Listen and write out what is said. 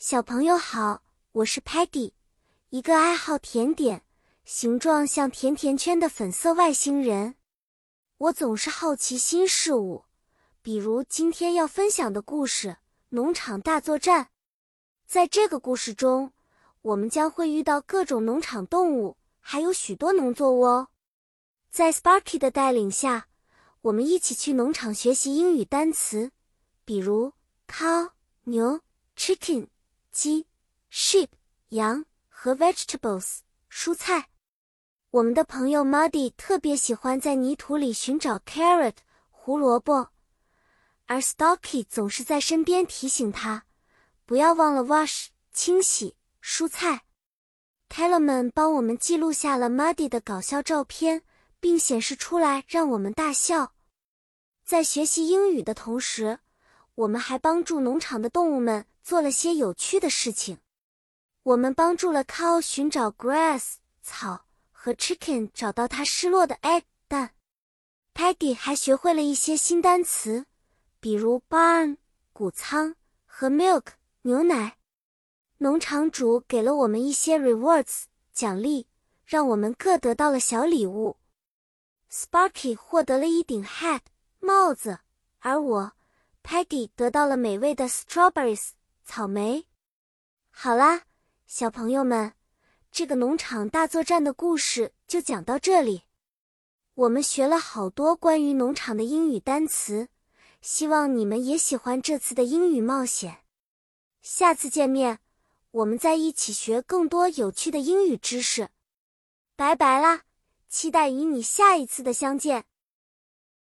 小朋友好，我是 Patty，一个爱好甜点、形状像甜甜圈的粉色外星人。我总是好奇新事物，比如今天要分享的故事《农场大作战》。在这个故事中，我们将会遇到各种农场动物，还有许多农作物哦。在 Sparky 的带领下，我们一起去农场学习英语单词，比如 cow 牛、chicken。鸡、sheep、羊和 vegetables 蔬菜。我们的朋友 Muddy 特别喜欢在泥土里寻找 carrot 胡萝卜，而 Stocky 总是在身边提醒他不要忘了 wash 清洗蔬菜。Tellerman 帮我们记录下了 Muddy 的搞笑照片，并显示出来让我们大笑。在学习英语的同时，我们还帮助农场的动物们。做了些有趣的事情，我们帮助了 cow 寻找 grass 草和 chicken 找到它失落的 egg 蛋。Peggy 还学会了一些新单词，比如 barn 谷仓和 milk 牛奶。农场主给了我们一些 rewards 奖励，让我们各得到了小礼物。Sparky 获得了一顶 hat 帽子，而我 Peggy 得到了美味的 strawberries。草莓，好啦，小朋友们，这个农场大作战的故事就讲到这里。我们学了好多关于农场的英语单词，希望你们也喜欢这次的英语冒险。下次见面，我们再一起学更多有趣的英语知识。拜拜啦，期待与你下一次的相见。